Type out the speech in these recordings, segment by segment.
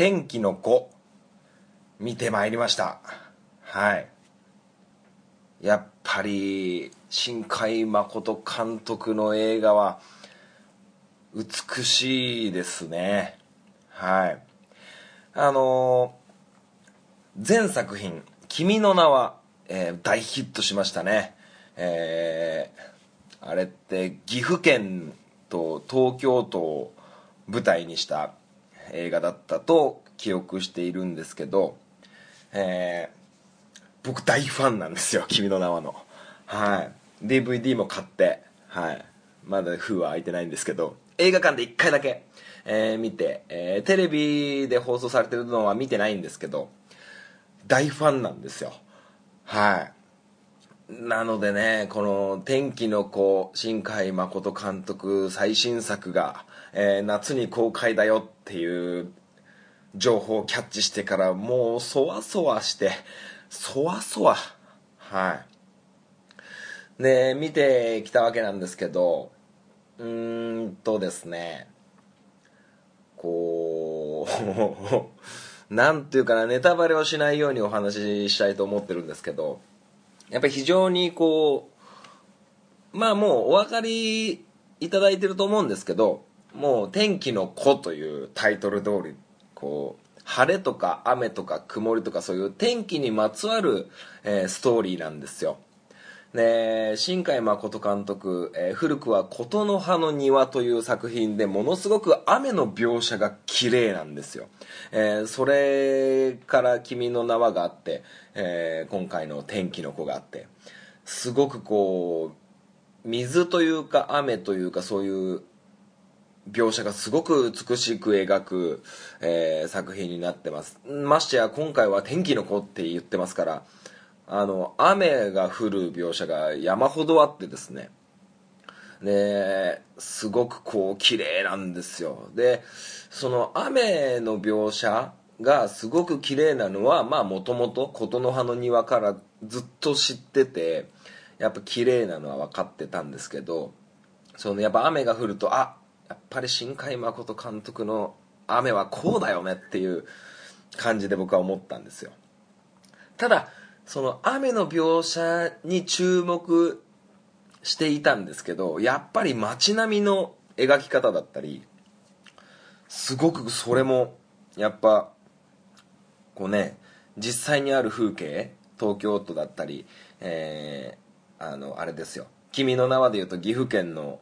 天気の子見てまいりました。はい。やっぱり新海誠監督の映画は美しいですね。はい。あのー、全作品「君の名は」えー、大ヒットしましたね。えー、あれって岐阜県と東京都を舞台にした映画だったと記憶しているんですけど、えー、僕大ファンなんですよ「君の名はの」はい。DVD も買ってはい。まだ封は開いてないんですけど映画館で1回だけ、えー、見て、えー、テレビで放送されてるのは見てないんですけど大ファンなんですよ。はい。なのでねこの「天気の子」新海誠監督最新作が、えー、夏に公開だよっていう情報をキャッチしてからもうそわそわしてそわそわ。はい。で見てきたわけなんですけどうーんとですねこう なんていうかなネタバレをしないようにお話ししたいと思ってるんですけどやっぱり非常にこうまあもうお分かりいただいてると思うんですけどもう「天気の子」というタイトル通りこう晴れとか雨とか曇りとかそういう天気にまつわる、えー、ストーリーなんですよ。で新海誠監督、えー、古くは「琴の葉の庭」という作品でものすごく雨の描写が綺麗なんですよ、えー、それから「君の名は」があって、えー、今回の「天気の子」があってすごくこう水というか雨というかそういう描写がすごく美しく描く、えー、作品になってます。ましてや今回は「天気の子」って言ってますからあの雨が降る描写が山ほどあってですね。ですごくこう綺麗なんですよ。でその雨の描写がすごく綺麗なのはまあもともと琴の葉の庭からずっと知っててやっぱ綺麗なのは分かってたんですけどそのやっぱ雨が降るとあっぱり新海誠監督の雨はこうだよねっていう感じで僕は思ったんですよ。ただその雨の描写に注目していたんですけどやっぱり街並みの描き方だったりすごくそれもやっぱこうね実際にある風景東京都だったり、えー、あのあれですよ「君の名は」でいうと岐阜県の、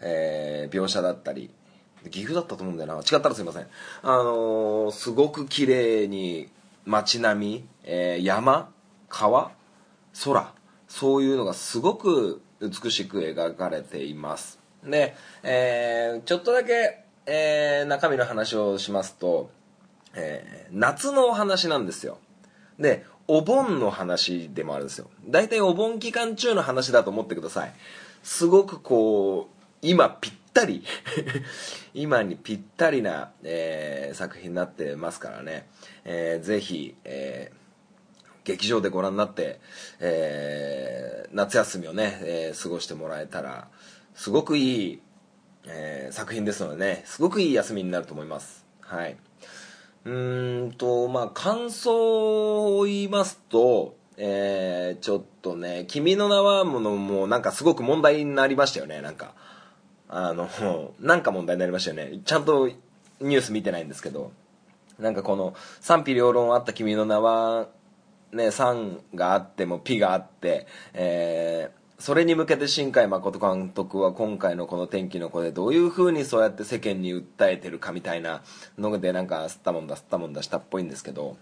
えー、描写だったり岐阜だったと思うんだよな。違ったらすいません。あのー、すごく綺麗に街並み、えー、山川空そういうのがすごく美しく描かれています。で、えー、ちょっとだけ、えー、中身の話をしますと、えー、夏のお話なんですよ。でお盆の話でもあるんですよ。大体お盆期間中の話だと思ってください。すごくこう今ぴったり 今にぴったりな、えー、作品になってますからね、えー、ぜひ、えー劇場でご覧になって、えー、夏休みをね、えー、過ごしてもらえたらすごくいい、えー、作品ですのでねすごくいい休みになると思います。はい。うんとまあ感想を言いますとえー、ちょっとね「君の名は」ものもなんかすごく問題になりましたよねなんか。あのなんか問題になりましたよね。ちゃんとニュース見てないんですけど。なんかこの賛否両論あった「君の名は」ね、3があっても「ピ」があって、えー、それに向けて新海誠監督は今回のこの「天気の子」でどういうふうにそうやって世間に訴えてるかみたいなのでなんか吸ったもんだ吸ったもんだしたっぽいんですけど、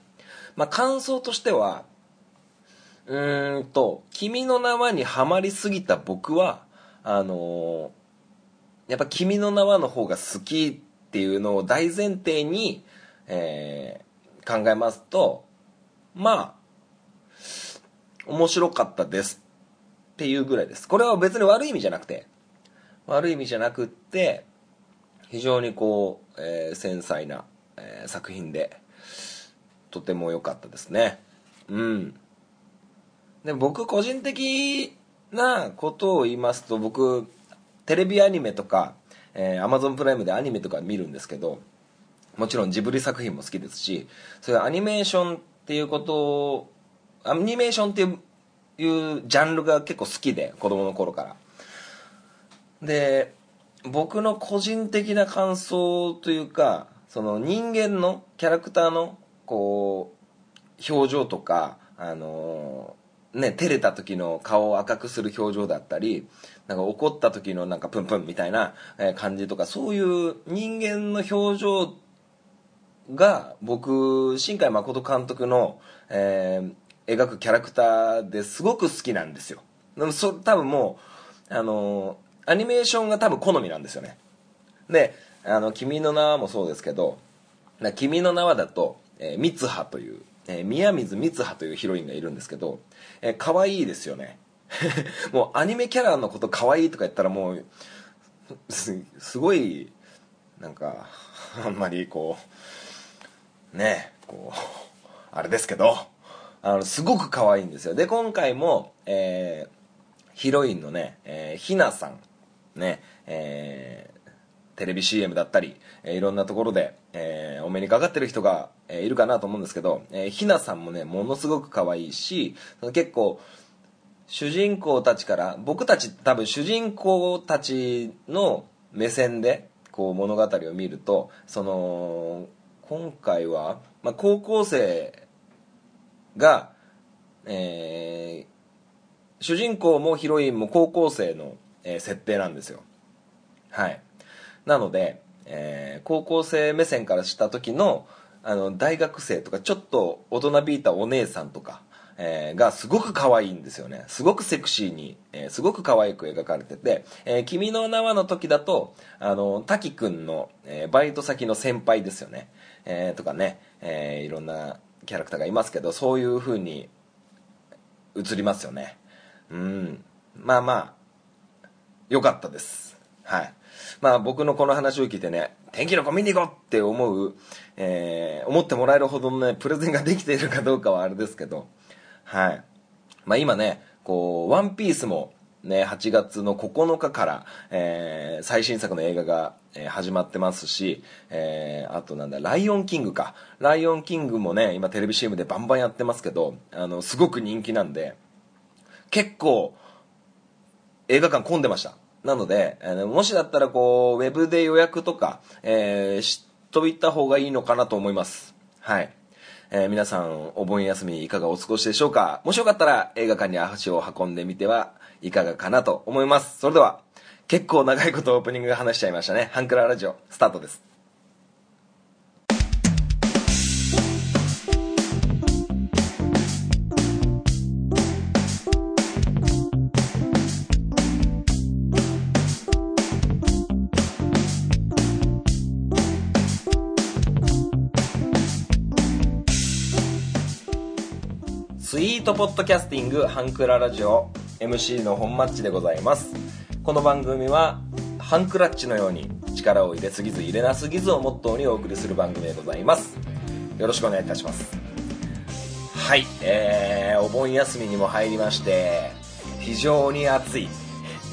まあ、感想としてはうーんと「君の名は」にはまりすぎた僕はあのー、やっぱ「君の名は」の方が好きっていうのを大前提に、えー、考えますとまあ面白かったですっていうぐらいです。これは別に悪い意味じゃなくて悪い意味じゃなくって非常にこう、えー、繊細な、えー、作品でとても良かったですね。うん。で僕個人的なことを言いますと僕テレビアニメとか、えー、Amazon プライムでアニメとか見るんですけどもちろんジブリ作品も好きですしそういうアニメーションっていうことをアニメーションっていういうジャンルが結構好きで子供の頃から。で僕の個人的な感想というかその人間のキャラクターのこう表情とかあのね照れた時の顔を赤くする表情だったりなんか怒った時のなんかプンプンみたいな感じとかそういう人間の表情が僕新海誠監督の、えー、描くキャラクターですごく好きなんですよ。でもそ多分もうあのアニメーションが多分好みなんですよね。で「あの君の名は」もそうですけど「君の名は」だと、えー、三葉という、えー、宮水三葉というヒロインがいるんですけど、えー、可愛いですよね。もうアニメキャラのこと可愛いとか言ったらもうすごいなんかあんまりこうねこうあれですけどあのすごく可愛いんですよ。で今回も、えー、ヒロインのね、えー、ひなさんねえー、テレビ CM だったり、えー、いろんなところで、えー、お目にかかってる人が、えー、いるかなと思うんですけど、えー、ひなさんもねものすごく可愛いし結構主人公たちから僕たち多分主人公たちの目線でこう物語を見るとその今回は、まあ、高校生が、えー、主人公もヒロインも高校生の、えー、設定なんですよ。はい。なので、えー、高校生目線からした時のあの大学生とかちょっと大人びいたお姉さんとか、えー、がすごく可愛いんですよね。すごくセクシーに、えー、すごく可愛く描かれてて「えー、君の名は」の時だとあの滝くんの、えー、バイト先の先輩ですよね。えー、とかね、えー、いろんなキャラクターがいますけどそういう風に映りますよね。うん。まあまあ良かったです。はい。まあ僕のこの話を聞いてね天気の子見に行こうって思う、えー、思ってもらえるほどのねプレゼンができているかどうかはあれですけどはいまあ今ねこう「ワンピースもね、8月の9日から、えー、最新作の映画が、えー、始まってますし、えー、あとなんだ、ライオンキングか。ライオンキングもね、今テレビ CM でバンバンやってますけど、あの、すごく人気なんで、結構、映画館混んでました。なので、あのもしだったらこう、ウェブで予約とか、えー、しといた方がいいのかなと思います。はい。えー、皆さんお盆休みいかがお過ごしでしょうか？もしよかったら映画館に足を運んでみてはいかがかなと思います。それでは、結構長いことオープニングが話しちゃいましたね。ハンクララジオ、スタートです。トポッドキャスティングハンクララジオ MC の本マッチでございます。この番組はハンクラッチのように力を入れすぎず入れなすぎずをモットーにお送りする番組でございます。よろしくお願いいたします。はいえー、お盆休みにも入りまして非常に暑い。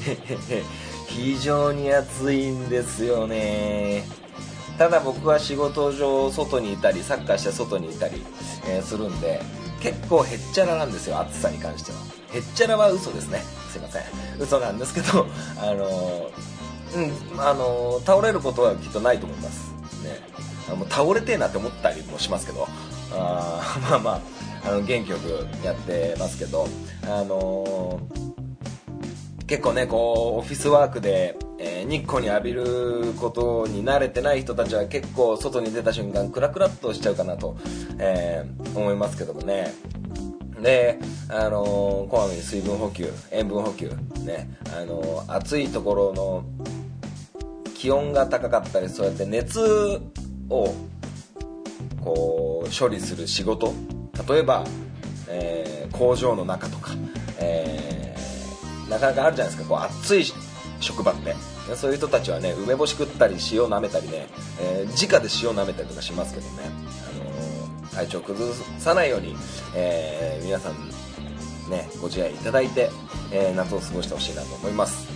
非常に暑いんですよね。ただ僕は仕事上外にいたりサッカーして外にいたり、えー、するんで結構へっちゃらなんですよ暑さに関しては。へっちゃらは嘘ですね。すいません。嘘なんですけどあのうんあの倒れることはきっとないと思います。ね。あの倒れてえなって思ったりもしますけど。あ まあまああの元気よくやってますけど。あの結構ねこうオフィスワークで、えー、日光に浴びることに慣れてない人たちは結構外に出た瞬間クラクラっとしちゃうかなと、えー、思いますけどもね。で、あのー、こまめに水分補給塩分補給ね、あのー、暑いところの気温が高かったりそうやって熱をこう処理する仕事例えば、え、工場の中とか、え、なかなかあるじゃないですか。こう暑い職場って。そういう人たちはね梅干し食ったり塩舐めたりね、えー、直で塩舐めたりとかしますけどね。あの体調崩さないように、えー、皆さんねご自愛いただいて、えー、夏を過ごしてほしいなと思います。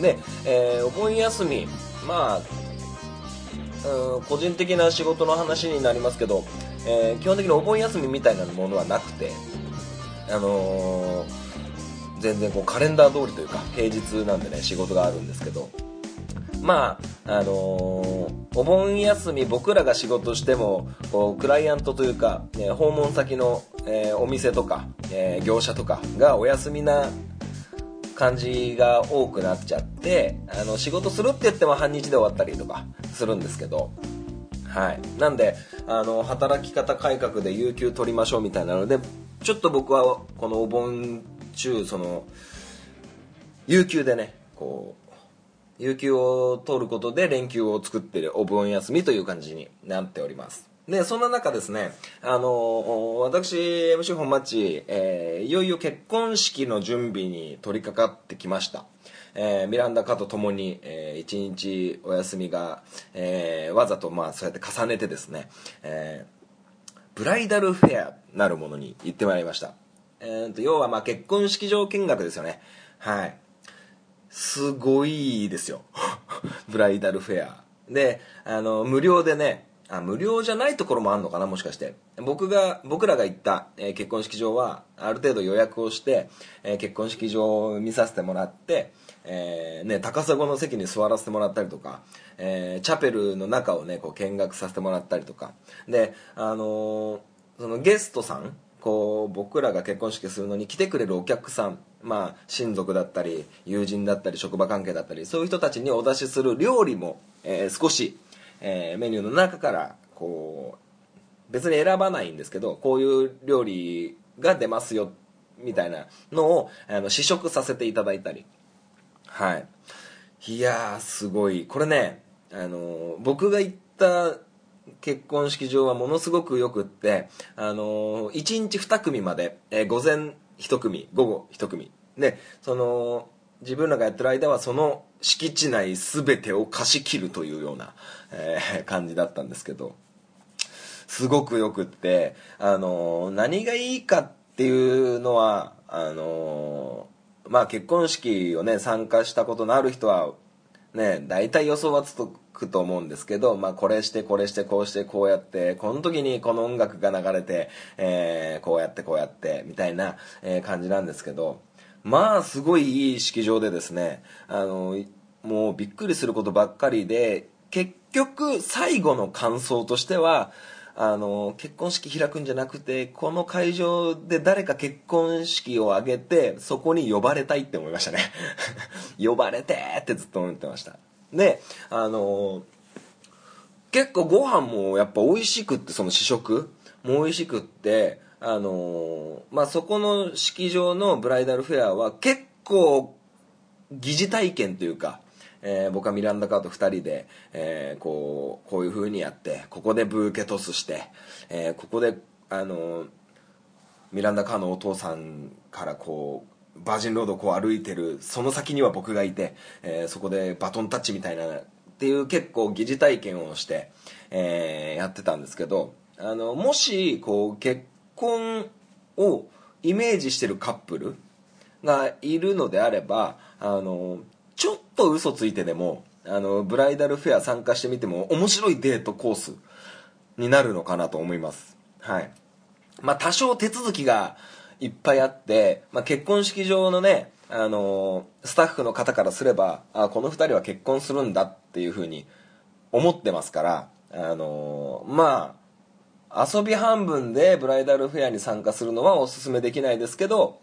で、えー、お盆休みまあうん個人的な仕事の話になりますけど、えー、基本的にお盆休みみたいなものはなくてあのー、全然こうカレンダー通りというか平日なんでね仕事があるんですけど。まああのー、お盆休み僕らが仕事してもこうクライアントというか、ね、訪問先の、えー、お店とか、えー、業者とかがお休みな感じが多くなっちゃってあの仕事するって言っても半日で終わったりとかするんですけど。はい。なんであの働き方改革で有給取りましょうみたいなのでちょっと僕はこのお盆中その有給でねこう有給を取ることで連休を作ってるお盆休みという感じになっております。でそんな中ですねあの私 MC 本町、えー、いよいよ結婚式の準備に取り掛かってきました。えー、ミランダカと共に、えー、一日お休みが、えー、わざとまあそうやって重ねてですね、えー、ブライダルフェアなるものに行ってまいりました、えーと、要はまあ結婚式場見学ですよね。はい。すごいですよ。ブライダルフェア。であの無料でねあ無料じゃないところもあるのかなもしかして。僕が僕らが行った、えー、結婚式場はある程度予約をして、えー、結婚式場を見させてもらって、えーね、高砂の席に座らせてもらったりとか、え、チャペルの中をねこう見学させてもらったりとか。であのそのゲストさんこう僕らが結婚式するのに来てくれるお客さんまあ親族だったり友人だったり職場関係だったりそういう人たちにお出しする料理も、えー、少し、えー、メニューの中からこう別に選ばないんですけどこういう料理が出ますよみたいなのをあの試食させていただいたり。はい。いやすごい。これねあの僕が行った結婚式場はものすごくよくって、あのー、1日2組まで、えー、午前1組午後1組。でその自分らがやってる間はその敷地内全てを貸し切るというような、えー、感じだったんですけどすごくよくって、あのー、何がいいかっていうのはあのー、まあ結婚式をね参加したことのある人はね大体予想はつくと思うんですけど、まあ、これしてこれしてこうしてこうやってこの時にこの音楽が流れて、えー、こうやってこうやってみたいな、え、感じなんですけどまあすごいいい式場でですねあのもうびっくりすることばっかりで結局最後の感想としてはあの結婚式開くんじゃなくてこの会場で誰か結婚式を挙げてそこに呼ばれたいって思いましたね。呼ばれてってずっと思ってました。であの結構ご飯もやっぱ美味しくってその試食。も美味しくってあのまあそこの式場のブライダルフェアは結構疑似体験というかえー、僕はミランダカーと2人で、えー、こうこういう風にやってここでブーケトスして、えー、ここであのミランダカーのお父さんからこうバージンロードをこう歩いてるその先には僕がいて、えそこでバトンタッチみたいなっていう結構疑似体験をして、えやってたんですけどあのもしこう結婚をイメージしてるカップルがいるのであればあのちょっと嘘ついてでもあのブライダルフェア参加してみても面白いデートコースになるのかなと思います。はい。まあ多少手続きがいっぱいあって、まあ、結婚式場のねあのスタッフの方からすればあこの2人は結婚するんだっていうふうに思ってますからあのまあ遊び半分でブライダルフェアに参加するのはおすすめできないですけど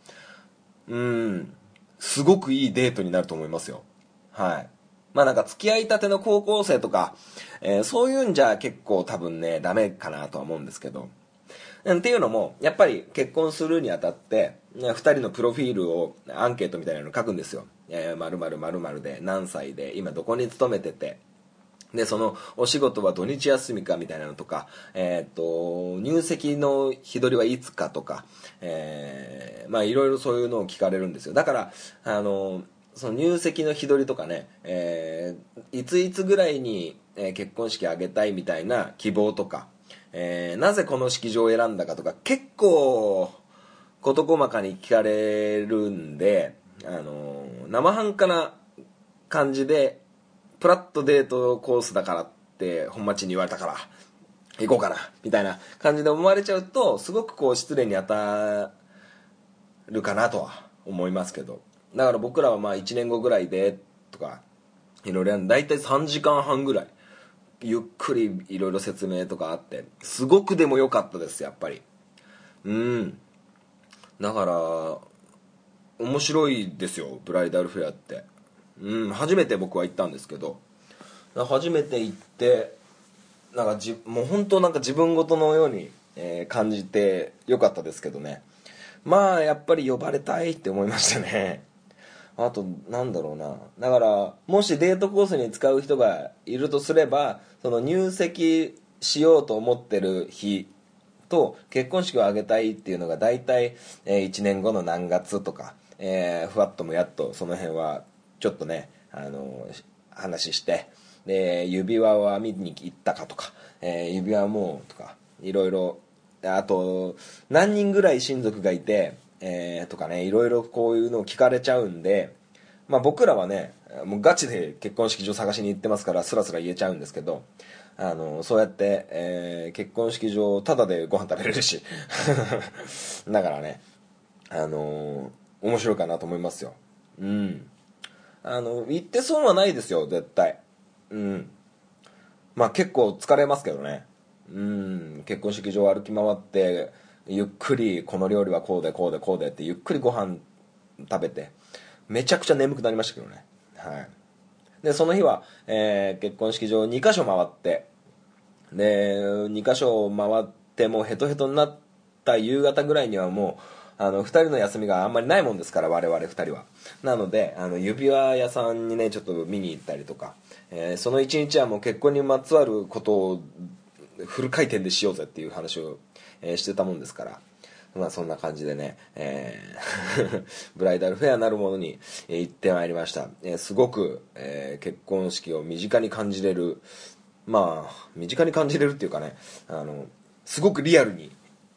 うん。すごくいいデートになると思いますよ。はい。まあなんか付き合いたての高校生とか、えー、そういうんじゃ結構多分ね、ダメかなとは思うんですけど。っていうのも、やっぱり結婚するにあたって、2人のプロフィールをアンケートみたいなの書くんですよ。えー、〇〇〇〇で、何歳で、今どこに勤めてて、で、その、お仕事は土日休みかみたいなのとか、えっ、と、入籍の日取りはいつかとか、えー、まあいろいろそういうのを聞かれるんですよ。だから、あの、その入籍の日取りとかね、えー、いついつぐらいに、え、結婚式あげたいみたいな希望とか、え、なぜこの式場を選んだかとか、結構、事細かに聞かれるんで、あの生半可な感じでプラットデートコースだからって本町に言われたから行こうかなみたいな感じで思われちゃうとすごくこう失礼に当たるかなとは思いますけど。だから僕らはまあ1年後ぐらいでとかいろいろ大体3時間半ぐらいゆっくりいろいろ説明とかあってすごくでも良かったですやっぱり。うん。だから面白いですよブライダルフェアって。うん初めて僕は行ったんですけど初めて行ってなんかじもう本当なんか自分事のように、えー感じてよかったですけどね。まあやっぱり呼ばれたいって思いましたね。あとなんだろうな。だからもしデートコースに使う人がいるとすればその入籍しようと思ってる日と結婚式を挙げたいっていうのが大体、え1年後の何月とか、えーふわっともやっとその辺はちょっとね、あの話してで指輪は見に行ったかとか、えー指輪もとかいろいろあと何人ぐらい親族がいて、えーとかねいろいろこういうのを聞かれちゃうんで、まあ、僕らはねもうガチで結婚式場探しに行ってますからスラスラ言えちゃうんですけどあのそうやって、えー結婚式場タダでご飯食べれるし だからねあの面白いかなと思いますよ。うん。あの行って損はないですよ絶対。うん。まあ結構疲れますけどね。うん。結婚式場歩き回ってゆっくりこの料理はこうでこうでこうでってゆっくりご飯食べてめちゃくちゃ眠くなりましたけどね。はい。でその日は、えー結婚式場2箇所回ってで2箇所回ってもうヘトヘトになった夕方ぐらいにはもうあの2人の休みがあんまりないもんですから我々2人は。なのであの指輪屋さんにねちょっと見に行ったりとか、えーその1日はもう結婚にまつわることをフル回転でしようぜっていう話を、えーしてたもんですから。まあそんな感じでね、えー ブライダルフェアなるものに、行ってまいりました、えーすごく、えー結婚式を身近に感じれるまあ身近に感じれるっていうかねあのすごくリアルに、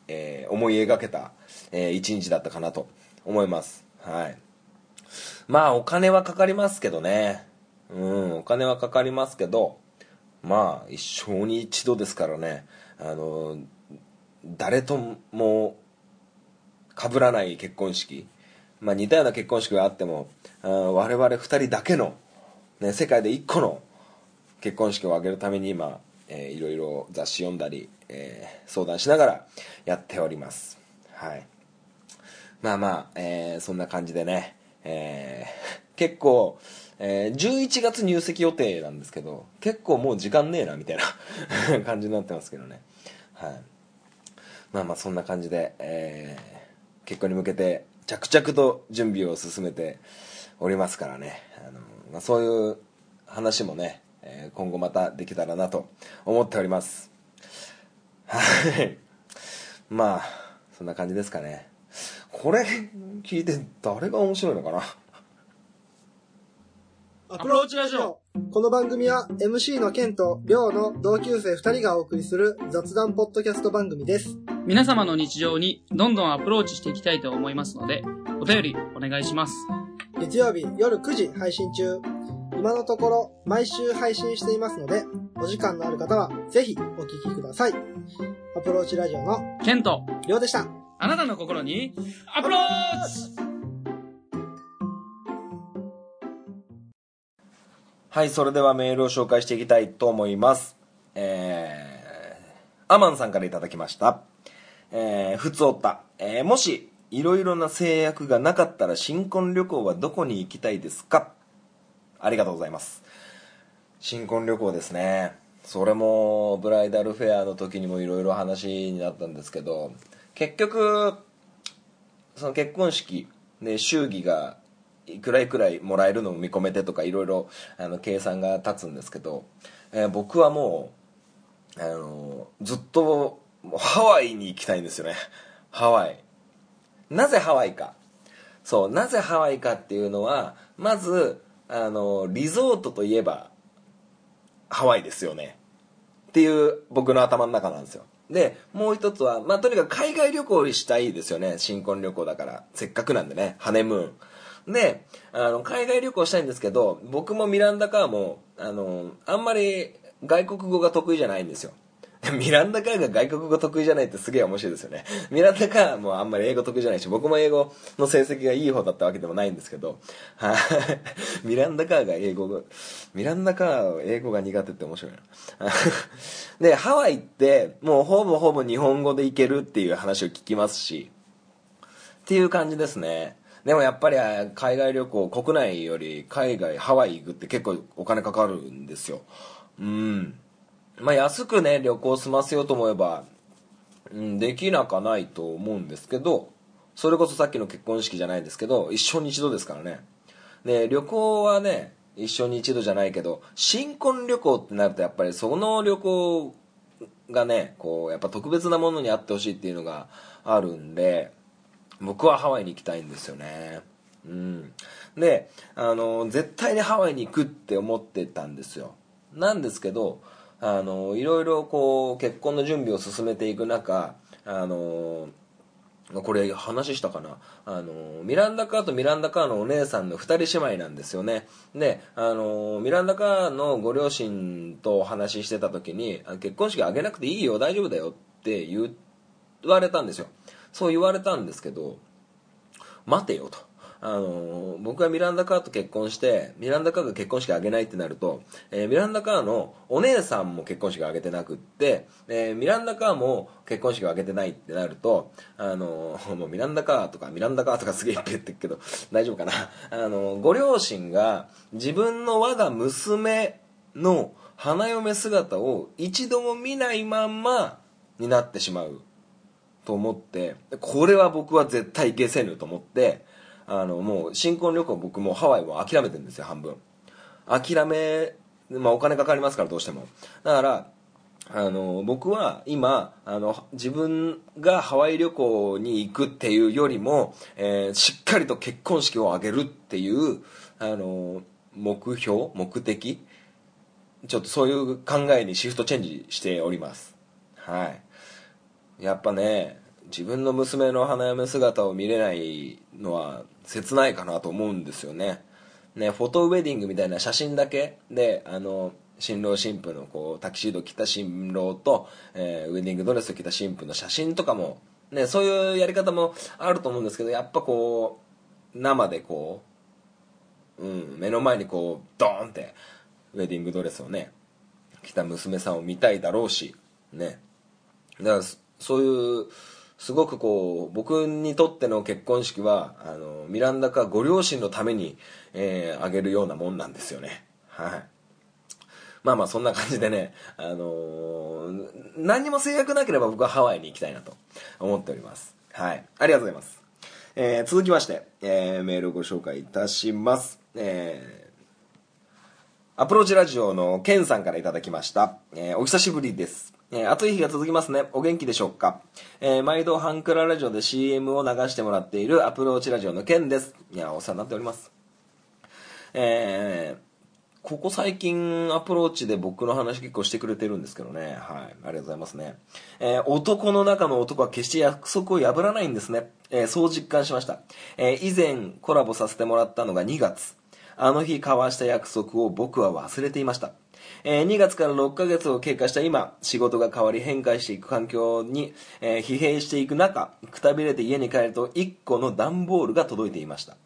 えー思い描けた、えー一日だったかなと思います。はい。まあお金はかかりますけどね。うんお金はかかりますけどまあ一生に一度ですからね。あの誰とも被らない結婚式、まあ、似たような結婚式があってもあ我々2人だけの、ね、世界で1個の結婚式を挙げるために今、えいろいろ雑誌読んだり、えー相談しながらやっております。はい。まあまあ、えーそんな感じでね、えー 結構、えー11月入籍予定なんですけど結構もう時間ねえなみたいな 感じになってますけどね。はい。まあまあそんな感じで、えー結婚に向けて着々と準備を進めておりますからね。あの、まあ、そういう話もね、え今後またできたらなと思っております。はい。まあそんな感じですかね。これ聞いて誰が面白いのかな？アプローチラジオ。この番組は MC のケンとリョウの同級生2人がお送りする雑談ポッドキャスト番組です。皆様の日常にどんどんアプローチしていきたいと思いますので、お便りお願いします。月曜日夜9時配信中。今のところ毎週配信していますので、お時間のある方はぜひお聞きください。アプローチラジオのケント、リョウでした。あなたの心にアプローチ。はいそれではメールを紹介していきたいと思います。えー、アマンさんからいただきました。えー、ふつおった、えーもしいろいろな制約がなかったら新婚旅行はどこに行きたいですか？ありがとうございます。新婚旅行ですね。それもブライダルフェアの時にもいろいろ話になったんですけど結局その結婚式で祝儀がいくらいくらいもらえるのを見込めてとかいろいろあの計算が立つんですけど、えー僕はもうあのずっとハワイに行きたいんですよね。ハワイ。なぜハワイか。そうなぜハワイかっていうのはまずあのリゾートといえばハワイですよね。っていう僕の頭の中なんですよ。でもう一つは、まあ、とにかく海外旅行したいですよね。新婚旅行だから。せっかくなんでね。ハネムーン。であの海外旅行したいんですけど僕もミランダカーもあのあんまり外国語が得意じゃないんですよ。ミランダ・カーが外国語得意じゃないってすげえ面白いですよね。ミランダ・カーもあんまり英語得意じゃないし、僕も英語の成績がいい方だったわけでもないんですけど、はい。ミランダ・カーが英語が、ミランダ・カー英語が苦手って面白いな。で、ハワイってもうほぼほぼ日本語で行けるっていう話を聞きますし、っていう感じですね。でもやっぱり海外旅行、国内より海外、ハワイ行くって結構お金かかるんですよ。うん。まあ、安くね旅行済ませようと思えば、うん、できなかないと思うんですけどそれこそさっきの結婚式じゃないですけど一生に一度ですからね。で旅行はね一生に一度じゃないけど新婚旅行ってなるとやっぱりその旅行がねこうやっぱ特別なものにあってほしいっていうのがあるんで僕はハワイに行きたいんですよね。うん。であの絶対にハワイに行くって思ってたんですよ。なんですけどあのいろいろこう結婚の準備を進めていく中あのこれ話したかな？あのミランダ・カーとミランダ・カーのお姉さんの2人姉妹なんですよね。であのミランダ・カーのご両親とお話ししてた時に結婚式挙げなくていいよ大丈夫だよって言われたんですよ。そう言われたんですけど待てよと。あの僕がミランダ・カーと結婚してミランダ・カーが結婚式あげないってなると、えー、ミランダ・カーのお姉さんも結婚式あげてなくって、えー、ミランダ・カーも結婚式を挙げてないってなると、あの もうミランダ・カーとかミランダ・カーとかすげえっぱい言ってるけど 大丈夫かな？あのご両親が自分の我が娘の花嫁姿を一度も見ないまんまになってしまうと思ってこれは僕は絶対消せぬと思ってあのもう新婚旅行僕もハワイも諦めてるんですよ半分。諦めまあお金かかりますからどうしても。だからあの僕は今あの自分がハワイ旅行に行くっていうよりも、えー、しっかりと結婚式を挙げるっていうあの目標目的ちょっとそういう考えにシフトチェンジしております。はい。やっぱね自分の娘の花嫁姿を見れないのは切ないかなと思うんですよね。ねフォトウェディングみたいな写真だけ。であの新郎新婦のこうタキシード着た新郎と、えー、ウェディングドレス着た新婦の写真とかも、ね、そういうやり方もあると思うんですけどやっぱこう生でこう、うん、目の前にこうドーンってウェディングドレスをね着た娘さんを見たいだろうしね。だからそういうすごくこう僕にとっての結婚式はあのミランダかご両親のために、えー、あげるようなもんなんですよね。はい。まあまあそんな感じでね、あのー、何にも制約なければ僕はハワイに行きたいなと思っております。はい。ありがとうございます、えー、続きまして、えー、メールをご紹介いたします。えー、アプローチラジオのケンさんからいただきました、えー、お久しぶりです。えー、暑い日が続きますね。お元気でしょうか、えー、毎度ハンクララジオで CM を流してもらっているアプローチラジオのケンです。いや、お世話になっております。えー、ここ最近アプローチで僕の話結構してくれてるんですけどね。はい。ありがとうございますね。えー、男の中の男は決して約束を破らないんですね。えー、そう実感しました。え、以前コラボさせてもらったのが2月。あの日交わした約束を僕は忘れていました。えー、2月から6ヶ月を経過した今、仕事が変わり変化していく環境に、えー、疲弊していく中、くたびれて家に帰ると1個の段ボールが届いていました。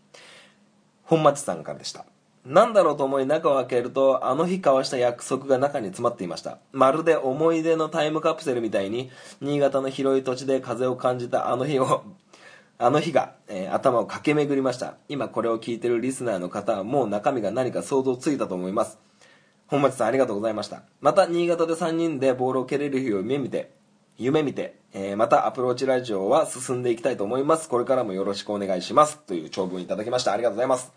本町さんからでした。何だろうと思い中を開けると、あの日交わした約束が中に詰まっていました。まるで思い出のタイムカプセルみたいに、新潟の広い土地で風を感じたあの日をあの日が、えー、頭を駆け巡りました。今これを聞いてるリスナーの方はもう中身が何か想像ついたと思います。本町さんありがとうございました。また、新潟で3人でボールを蹴れる日を夢見て、夢見て、えー、またアプローチラジオは進んでいきたいと思います。これからもよろしくお願いします。という長文いただきました。ありがとうございます。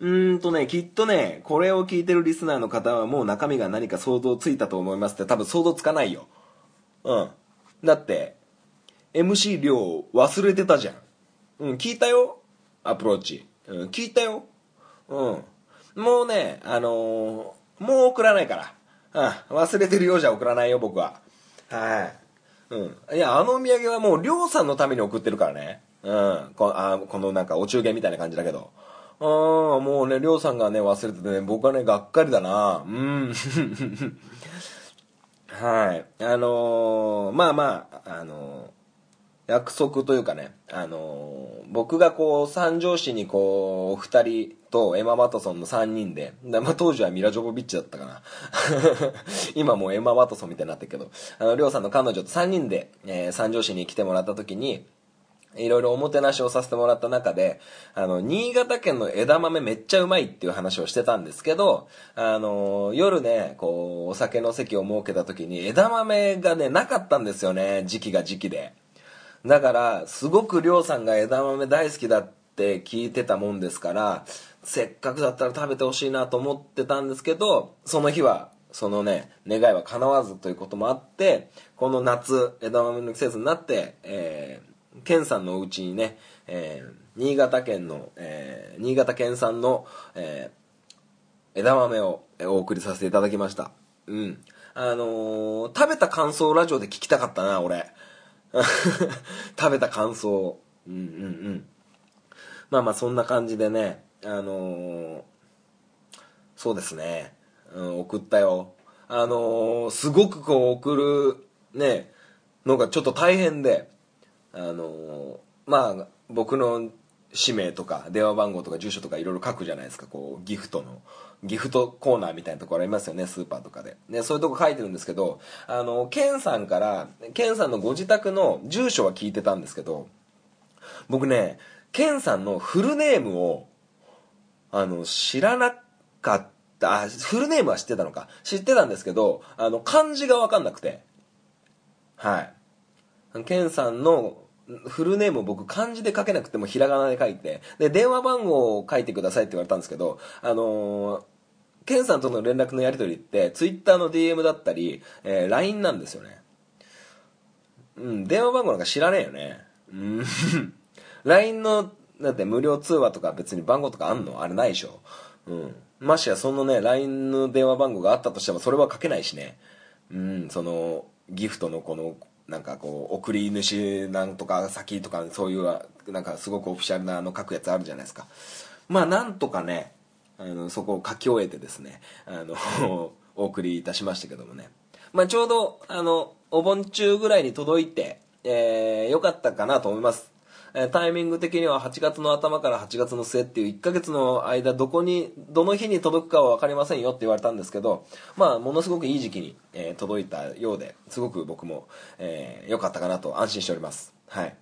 うーんとね、きっとね、これを聞いてるリスナーの方はもう中身が何か想像ついたと思いますって多分想像つかないよ。うん。だって、MC 量忘れてたじゃん。うん、聞いたよ。アプローチ。うん、聞いたよ。うん。もうね、あのー、もう送らないから。うん、忘れてるようじゃ送らないよ、僕は。はい。うん。いや、あのお土産はもう、りょうさんのために送ってるからね。うん。こあこのなんかお中元みたいな感じだけど。ああ、もうね、りょうさんがね、忘れててね、僕はね、がっかりだな。うん。はい。あのーまあまあ、あのー約束というかね、あのー僕がこう、三条市にこう、お二人とエマ・ワトソンの三人で、でまあ、当時はミラ・ジョボビッチだったかな。今もうエマ・ワトソンみたいになってるけど、あの、りょうさんの彼女と三人で、えー三条市に来てもらった時に、いろいろおもてなしをさせてもらった中で、あの、新潟県の枝豆めっちゃうまいっていう話をしてたんですけど、あの、夜ね、こう、お酒の席を設けた時に枝豆がね、なかったんですよね、時期が時期で。だから、すごくりょうさんが枝豆大好きだって聞いてたもんですから、せっかくだったら食べてほしいなと思ってたんですけど、その日は、そのね、願いは叶わずということもあって、この夏、枝豆の季節になって、えー、県さんのお家にね、えー、新潟県の、えー、新潟県産の、えー、枝豆をお送りさせていただきました。うん。あのー食べた感想をラジオで聞きたかったな、俺。食べた感想。うんうんうん。まあまあ、そんな感じでね、あのーそうですね、うん、送ったよ。あのーすごくこう送る、ね、のがちょっと大変で、あのーまあ、僕の氏名とか電話番号とか住所とかいろいろ書くじゃないですか、こう、ギフトの。ギフトコーナーみたいなところありますよね、スーパーとかで。ね、そういうとこ書いてるんですけど、あの、ケンさんから、ケンさんのご自宅の住所は聞いてたんですけど、僕ね、ケンさんのフルネームを、あの、知らなかった、あ、フルネームは知ってたのか。知ってたんですけど、あの、漢字がわかんなくて。はい。ケンさんのフルネームを僕漢字で書けなくてもひらがなで書いて、で、電話番号を書いてくださいって言われたんですけど、あのーケンさんとの連絡のやり取りって、ツイッターの DM だったり、えー LINE なんですよね。うん、電話番号なんか知らねえよね。うん。LINE の、だって無料通話とか別に番号とかあんの？あれないでしょ。うん。ましてやそのね、LINE の電話番号があったとしてもそれは書けないしね。うん、その、ギフトのこの、なんかこう、送り主なんとか先とか、そういう、なんかすごくオフィシャルなあの書くやつあるじゃないですか。まあなんとかね、あの、そこを書き終えてですね、あの、お送りいたしましたけどもね。まあちょうど、あの、お盆中ぐらいに届いて、えー、よかったかなと思います。えタイミング的には8月の頭から8月の末っていう1ヶ月の間どこにどの日に届くかは分かりませんよって言われたんですけどまあものすごくいい時期に、え届いたようですごく僕も良、えーかったかなと安心しております。はい。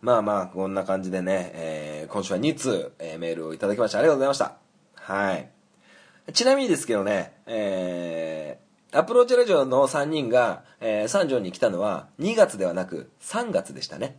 まあまあこんな感じでね、えー今週は2通、えメールをいただきましてありがとうございました。はい。ちなみにですけどね、えーアプローチラジオの3人が、えー三条に来たのは2月ではなく3月でしたね。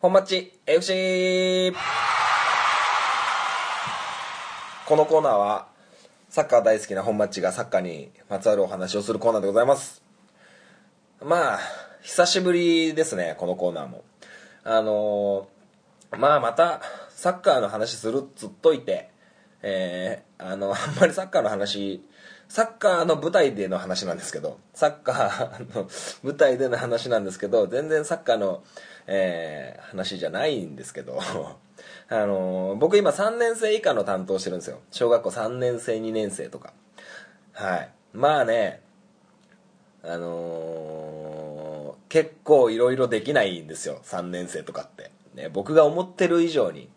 本町 FC このコーナーはサッカー大好きな本町がサッカーにまつわるお話をするコーナーでございます。まあ久しぶりですねこのコーナーも。あのーまあまたサッカーの話するっつっといてえーあのあんまりサッカーの話サッカーの舞台での話なんですけどサッカーの舞台での話なんですけど全然サッカーの、えー話じゃないんですけど あの僕今3年生以下の担当してるんですよ。小学校3年生2年生とか。はい。まあねあのー結構いろいろできないんですよ。3年生とかって、ね、僕が思ってる以上に、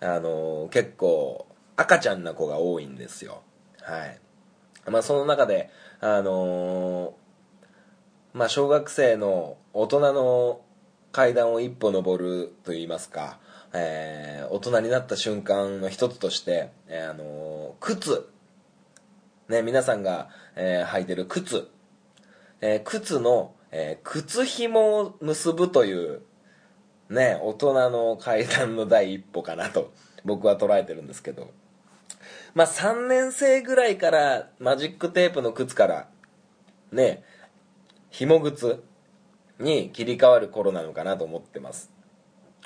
あのー結構赤ちゃんな子が多いんですよ。はい。まあその中であのーまあ小学生の大人の階段を一歩登るといいますか、えー大人になった瞬間の一つとして、えーあのー靴。ね、皆さんが、えー履いてる靴、えー靴の、えー靴紐を結ぶというね大人の階段の第一歩かなと僕は捉えてるんですけど。まあ3年生ぐらいからマジックテープの靴からね紐靴に切り替わる頃なのかなと思ってます。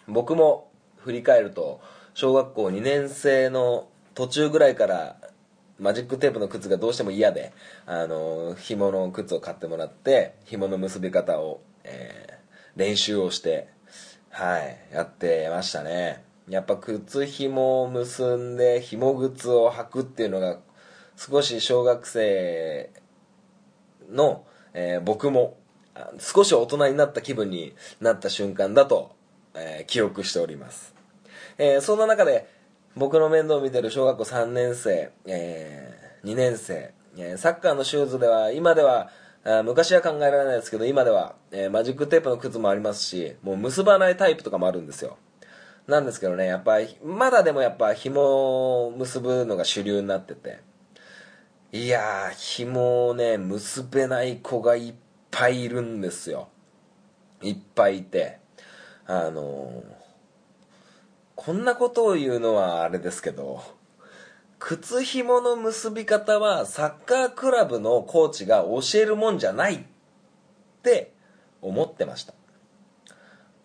僕も振り返ると小学校2年生の途中ぐらいからマジックテープの靴がどうしても嫌であの紐の靴を買ってもらって紐の結び方を、えー練習をしてはいやってましたね。やっぱ靴紐を結んで紐靴を履くっていうのが少し小学生の、えー僕も少し大人になった気分になった瞬間だと、えー記憶しております、えーそんな中で僕の面倒を見てる小学校3年生、え2年生、えサッカーのシューズでは今ではあ昔は考えられないですけど今では、えマジックテープの靴もありますしもう結ばないタイプとかもあるんですよ。なんですけどねやっぱりまだでもやっぱ紐を結ぶのが主流になってて。いやー紐をね結べない子がいっぱいいるんですよ。いっぱいいて。あのこんなことを言うのはあれですけど靴紐の結び方はサッカークラブのコーチが教えるもんじゃないって思ってました。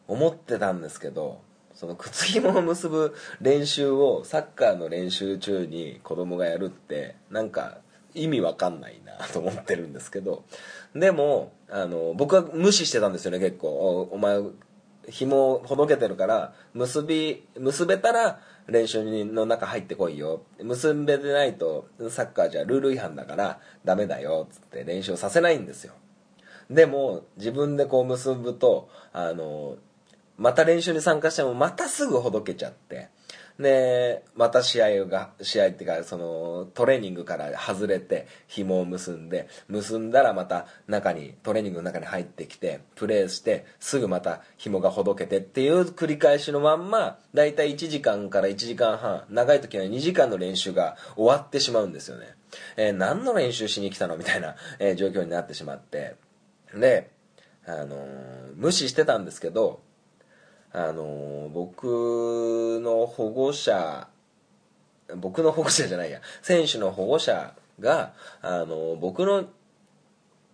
思ってたんですけどその靴紐を結ぶ練習をサッカーの練習中に子供がやるってなんか意味わかんないなと思ってるんですけどでもあの僕は無視してたんですよね結構。おお前紐ほどけてるから結び結べたら練習の中入ってこいよ。結べてないとサッカーじゃルール違反だからダメだよっつって練習させないんですよ。でも自分でこう結ぶとあのまた練習に参加してもまたすぐほどけちゃって。でまた試合が試合っていうかそのトレーニングから外れて紐を結んで結んだらまた中にトレーニングの中に入ってきてプレーしてすぐまた紐がほどけてっていう繰り返しのまんまだいたい1時間から1時間半長い時は2時間の練習が終わってしまうんですよね、えー何の練習しに来たの？みたいな、えー状況になってしまって。で、あのー無視してたんですけどあの僕の保護者僕の保護者じゃないや。選手の保護者があの僕の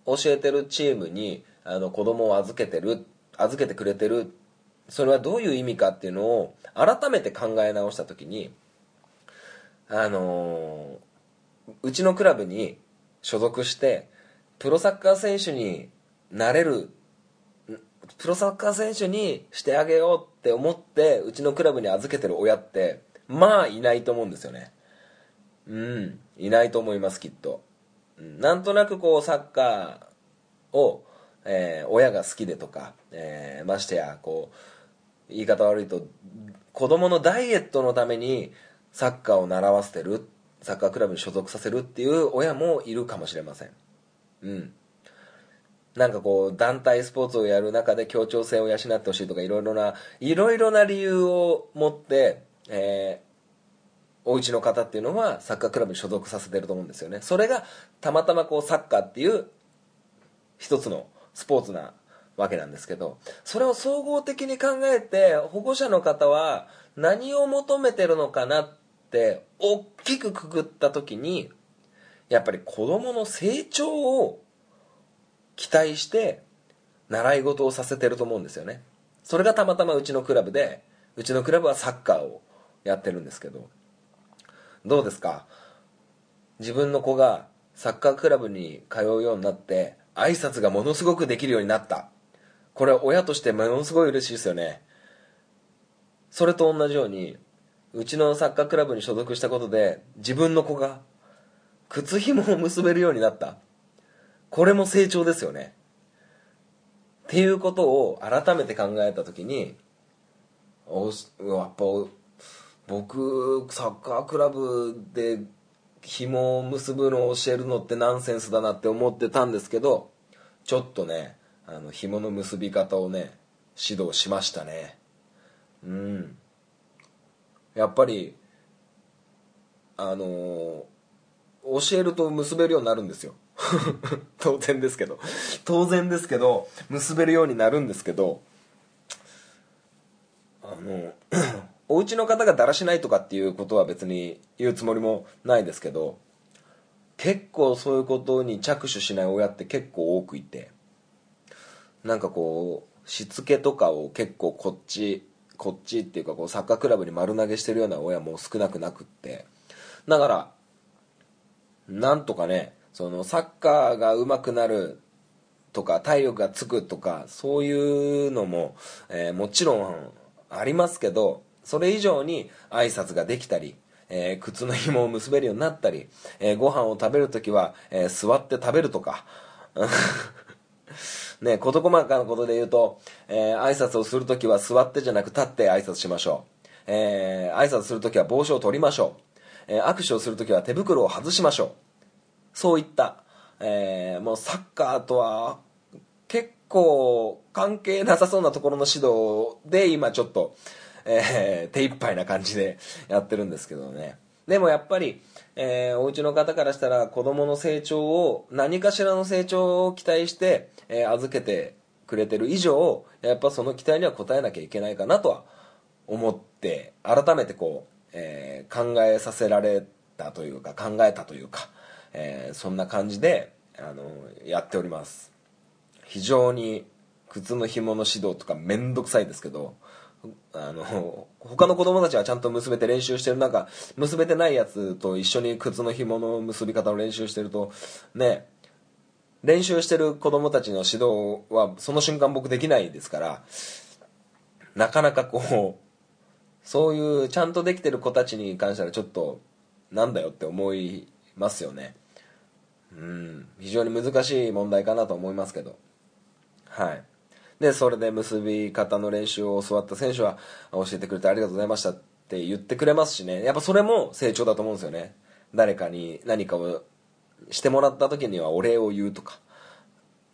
教えてるチームにあの子供を預けてる預けてくれてる。それはどういう意味かっていうのを改めて考え直した時にあのうちのクラブに所属してプロサッカー選手になれるプロサッカー選手にしてあげようって思ってうちのクラブに預けてる親ってまあいないと思うんですよね。うん。いないと思いますきっと、うん。なんとなくこうサッカーを、えー親が好きでとか、えーましてやこう言い方悪いと子供のダイエットのためにサッカーを習わせてるサッカークラブに所属させるっていう親もいるかもしれません。うん。なんかこう団体スポーツをやる中で協調性を養ってほしいとかいろいろないろいろな理由を持って、えーお家の方っていうのはサッカークラブに所属させてると思うんですよね。それがたまたまこうサッカーっていう一つのスポーツなわけなんですけどそれを総合的に考えて保護者の方は何を求めてるのかなって大きくくくった時にやっぱり子供の成長を期待して習い事をさせてると思うんですよね。それがたまたまうちのクラブでうちのクラブはサッカーをやってるんですけど。どうですか？自分の子がサッカークラブに通うようになって挨拶がものすごくできるようになった。これ親としてものすごい嬉しいですよね。それと同じようにうちのサッカークラブに所属したことで自分の子が靴紐を結べるようになった。これも成長ですよね。っていうことを改めて考えた時におやっぱ僕サッカークラブで紐を結ぶのを教えるのってナンセンスだなって思ってたんですけどちょっとねあの紐の結び方をね指導しましたね。うん。やっぱりあの教えると結べるようになるんですよ。当然ですけど。当然ですけど結べるようになるんですけどあの お家の方がだらしないとかっていうことは別に言うつもりもないですけど結構そういうことに着手しない親って結構多くいてなんかこうしつけとかを結構こっちこっちっていうかこうサッカークラブに丸投げしてるような親も少なくなくって。だからなんとかねそのサッカーが上手くなるとか体力がつくとかそういうのも、えーもちろんありますけどそれ以上に挨拶ができたり、えー靴の紐を結べるようになったり、えーご飯を食べる時は、えー座って食べるとか ね、事細かなことで言うと、えー挨拶をするときは座ってじゃなく立って挨拶しましょう。えー挨拶するときは帽子を取りましょう。えー握手をするときは手袋を外しましょう。そういった、えーもうサッカーとは結構関係なさそうなところの指導で今ちょっと、えー手一杯な感じでやってるんですけどね。でもやっぱり、えーお家の方からしたら子供の成長を何かしらの成長を期待して、えー預けてくれてる以上やっぱその期待には応えなきゃいけないかなとは思って改めてこう、えー考えさせられたというか考えたというか、えーそんな感じであのやっております。非常に靴の紐の指導とかめんどくさいですけどあの他の子供たちはちゃんと結べて練習してる中結べてないやつと一緒に靴の紐の結び方の練習してるとね練習してる子供たちの指導はその瞬間僕できないですからなかなかこうそういうちゃんとできてる子たちに関してはちょっとなんだよって思いますよね。うん。非常に難しい問題かなと思いますけど。はい。でそれで結び方の練習を教わった選手は教えてくれてありがとうございましたって言ってくれますしね。やっぱそれも成長だと思うんですよね。誰かに何かをしてもらった時にはお礼を言うとか。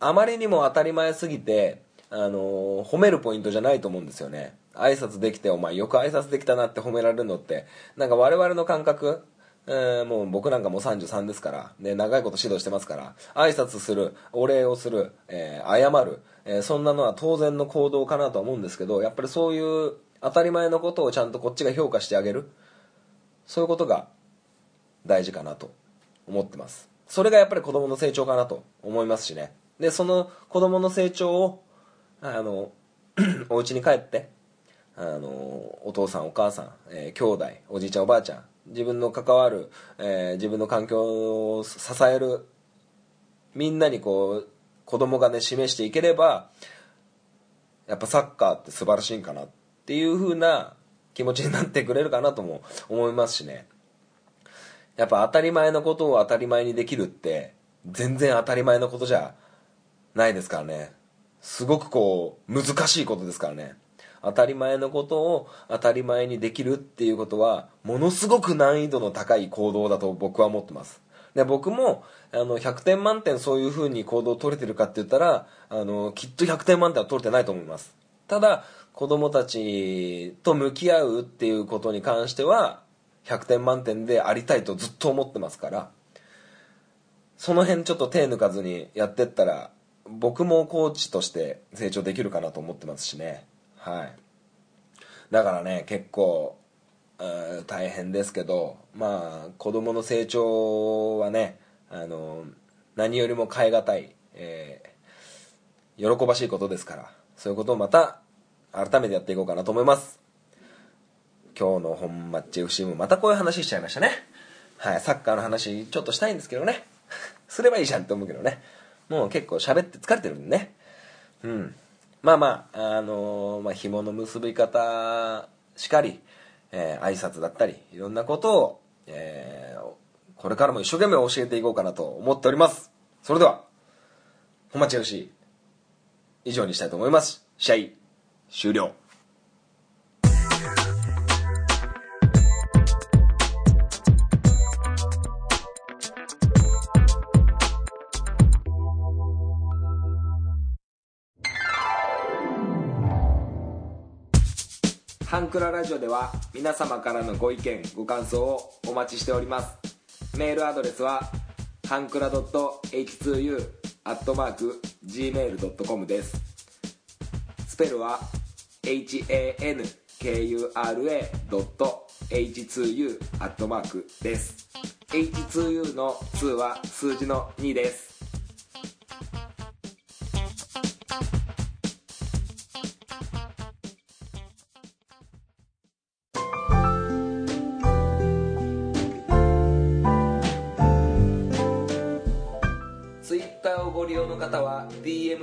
あまりにも当たり前すぎて、あの褒めるポイントじゃないと思うんですよね。挨拶できてお前よく挨拶できたなって褒められるのってなんか我々の感覚えーもう僕なんかもう33ですから、ね、長いこと指導してますから挨拶するお礼をする、えー謝る、えーそんなのは当然の行動かなとは思うんですけどやっぱりそういう当たり前のことをちゃんとこっちが評価してあげる。そういうことが大事かなと思ってます。それがやっぱり子供の成長かなと思いますしね。でその子供の成長をあのお家に帰ってあのお父さんお母さん、えー兄弟おじいちゃんおばあちゃん自分の関わる、えー自分の環境を支えるみんなにこう子供がね示していければやっぱサッカーって素晴らしいんかなっていう風な気持ちになってくれるかなとも思いますしね。やっぱ当たり前のことを当たり前にできるって全然当たり前のことじゃないですからね。すごくこう難しいことですからね。当たり前のことを当たり前にできるっていうことはものすごく難易度の高い行動だと僕は思ってます。で僕もあの100点満点そういうふうに行動を取れてるかって言ったらあのきっと100点満点は取れてないと思います。ただ子供たちと向き合うっていうことに関しては100点満点でありたいとずっと思ってますからその辺ちょっと手抜かずにやってったら僕もコーチとして成長できるかなと思ってますしね。はい。だからね結構大変ですけどまあ子供の成長はねあの何よりも変え難い、えー喜ばしいことですからそういうことをまた改めてやっていこうかなと思います。今日の本マッチ FC もまたこういう話しちゃいましたね。はいサッカーの話ちょっとしたいんですけどね。すればいいじゃんって思うけどね。もう結構喋って疲れてるんでね。うん。まあまああのーまあ紐の結び方しかり、えー挨拶だったりいろんなことを、えーこれからも一生懸命教えていこうかなと思っております。それでは本町よし以上にしたいと思います。試合終了。クララジオでは皆様からのご意見ご感想をお待ちしております。メールアドレスはハンクラ .h2u.gmail.com です。スペルは HANKURA kura.h2u アットマークです。h2u の2は数字の2です。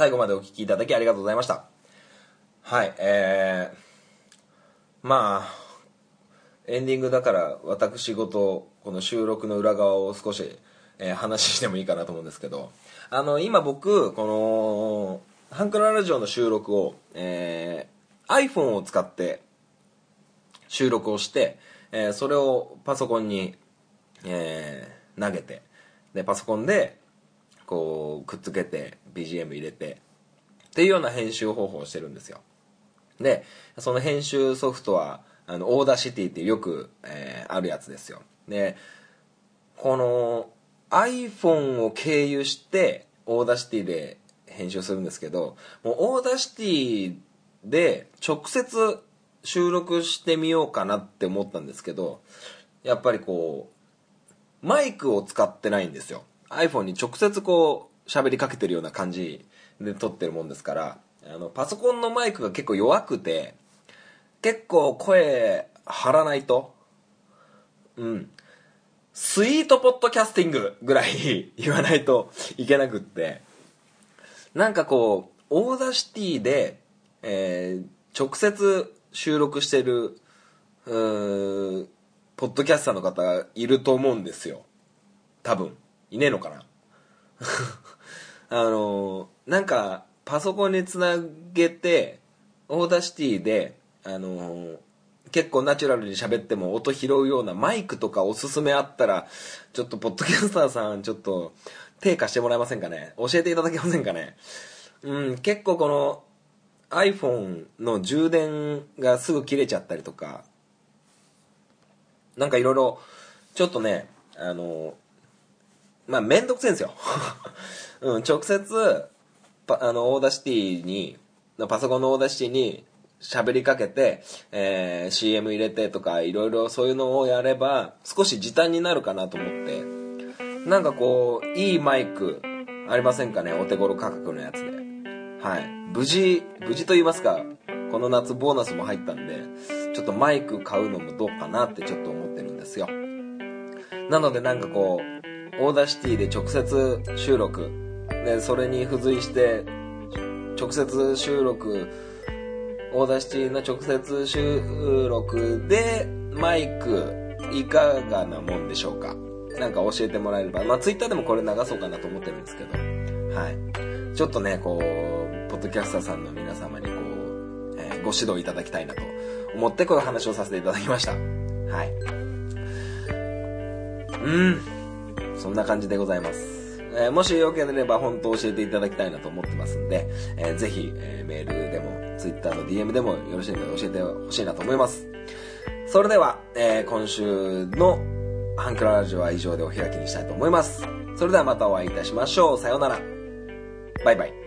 最後までお聞きいただきありがとうございました。はいえー、まあエンディングだから私事この収録の裏側を少し、えー話してもいいかなと思うんですけど。あの今僕このハンクララジオの収録を、えー iPhone を使って収録をして、えーそれをパソコンに、えー投げてでパソコンでこうくっつけて BGM 入れてっていうような編集方法をしてるんですよ。でその編集ソフトはあの Audacity ってよく、えーあるやつですよ。でこの iPhone を経由して Audacity で編集するんですけどもう Audacity で直接収録してみようかなって思ったんですけどやっぱりこうマイクを使ってないんですよ。iPhone に直接こう喋りかけてるような感じで撮ってるもんですからあのパソコンのマイクが結構弱くて結構声張らないとうん。スイートポッドキャスティングぐらい 言わないといけなくってなんかこう Audacity で、えー直接収録してるうーポッドキャスターの方がいると思うんですよ。多分。いねえのかな？あのなんかパソコンにつなげて Audacity であの結構ナチュラルに喋っても音拾うようなマイクとかおすすめあったらちょっとポッドキャスターさんちょっと手貸してもらえませんかね？教えていただけませんかね？うん結構この iPhone の充電がすぐ切れちゃったりとかなんかいろいろちょっとねあのまあ面倒くせえんですよ、うん、直接あの Audacity にパソコンの Audacity に喋りかけて、えー CM 入れてとかいろいろそういうのをやれば少し時短になるかなと思って。なんかこういいマイクありませんかね？お手頃価格のやつで。はい。無事無事と言いますかこの夏ボーナスも入ったんでちょっとマイク買うのもどうかなってちょっと思ってるんですよ。なのでなんかこう Audacity で直接収録。でそれに付随して直接収録 Audacity の直接収録でマイクいかがなもんでしょうか？なんか教えてもらえれば。まあツイッターでもこれ流そうかなと思ってるんですけど。はい。ちょっとねこうポッドキャスターさんの皆様にこう、えーご指導いただきたいなと思ってこういう話をさせていただきました。はい。うん。そんな感じでございます。えーもしよければ本当教えていただきたいなと思ってますんで、えーぜひ、えーメールでも Twitter の DM でもよろしいので教えてほしいなと思います。それでは、えー今週のハンクララジオは以上でお開きにしたいと思います。それではまたお会いいたしましょう。さようなら。バイバイ。